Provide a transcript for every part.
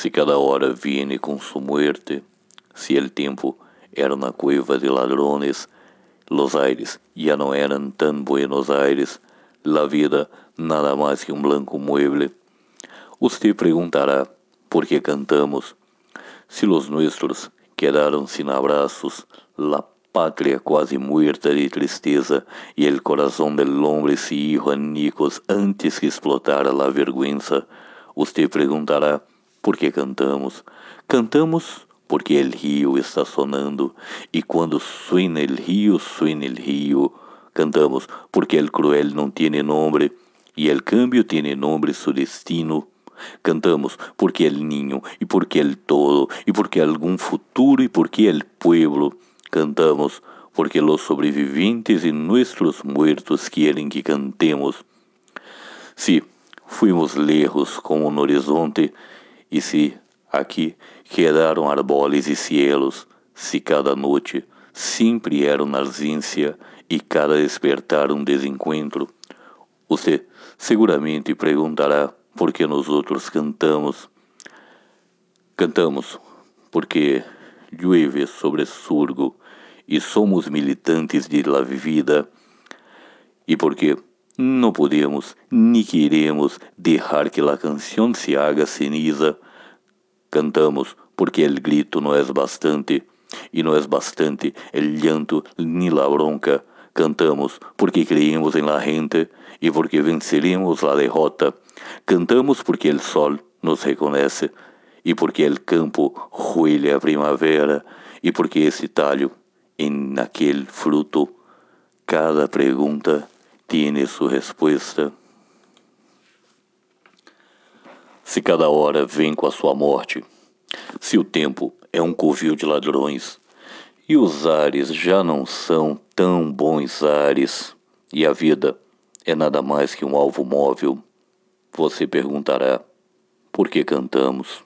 Si cada hora viene con su muerte, si el tiempo era una cueva de ladrones, los aires ya no eran tan buenos aires, la vida nada más que un blanco mueble. Usted preguntará por qué cantamos, si los nuestros quedaron sin abrazos, la patria quase muerta de tristeza y el corazón del hombre se hizo añicos antes que explotara la vergüenza. Usted preguntará por qué cantamos. Cantamos porque el río está sonando y cuando suena el río, suena el río. Cantamos porque el cruel no tiene nombre y el cambio tiene nombre su destino. Cantamos porque el niño y porque el todo y porque algún futuro y porque el pueblo. Cantamos porque los sobrevivientes y nuestros muertos quieren que cantemos. Sí, fuimos lejos como un horizonte y sí, aquí quedaron árboles y cielos, si cada noche siempre era una ausência y cada despertar un desencuentro. Usted seguramente perguntará por que nosotros cantamos. Cantamos porque llueve sobre surgo e somos militantes de la vida e porque não podemos ni queremos deixar que la canção se haga ceniza. Cantamos porque el grito no es bastante e no es bastante el llanto ni la bronca. Cantamos porque creemos en la gente e porque venceremos la derrota. Cantamos porque el sol nos reconhece e porque el campo huele a primavera e porque esse talho en aquel fruto cada pergunta tiene sua resposta. Se cada hora vem com a sua morte, se o tempo é um covil de ladrões e os ares já não são tão bons ares e a vida é nada mais que um alvo móvel, você perguntará por que cantamos?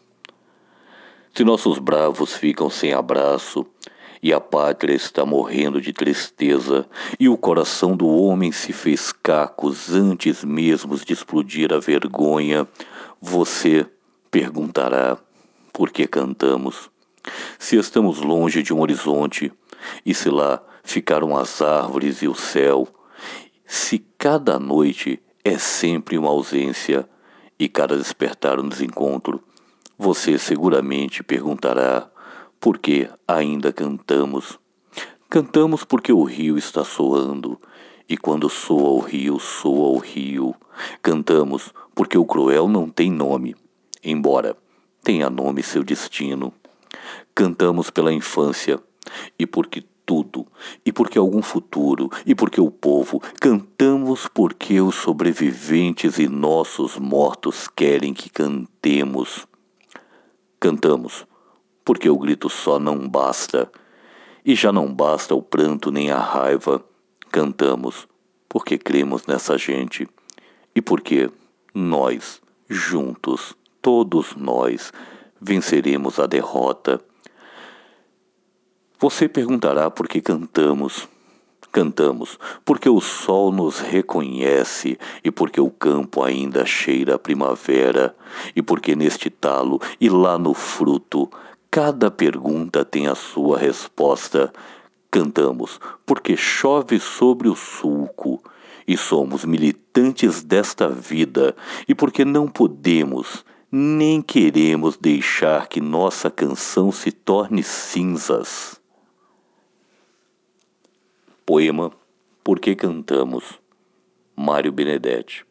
Se nossos bravos ficam sem abraço e a pátria está morrendo de tristeza e o coração do homem se fez cacos antes mesmo de explodir a vergonha, você perguntará por que cantamos? Se estamos longe de um horizonte e se lá ficaram as árvores e o céu, se cada noite é sempre uma ausência e cada despertar um desencontro, você seguramente perguntará por que ainda cantamos. Cantamos porque o rio está soando, e quando soa o rio, soa o rio. Cantamos porque o cruel não tem nome, embora tenha nome seu destino. Cantamos pela infância, e porque tudo, e porque algum futuro, e porque o povo, cantamos porque os sobreviventes e nossos mortos querem que cantemos. Cantamos, porque o grito só não basta, e já não basta o pranto nem a raiva. Cantamos, porque cremos nessa gente, e porque nós, juntos, todos nós, venceremos a derrota. Você perguntará por que cantamos. Cantamos porque o sol nos reconhece e porque o campo ainda cheira a primavera e porque neste talo e lá no fruto cada pergunta tem a sua resposta. Cantamos porque chove sobre o sulco e somos militantes desta vida e porque não podemos nem queremos deixar que nossa canção se torne cinzas. Poema Por que Cantamos, Mário Benedetti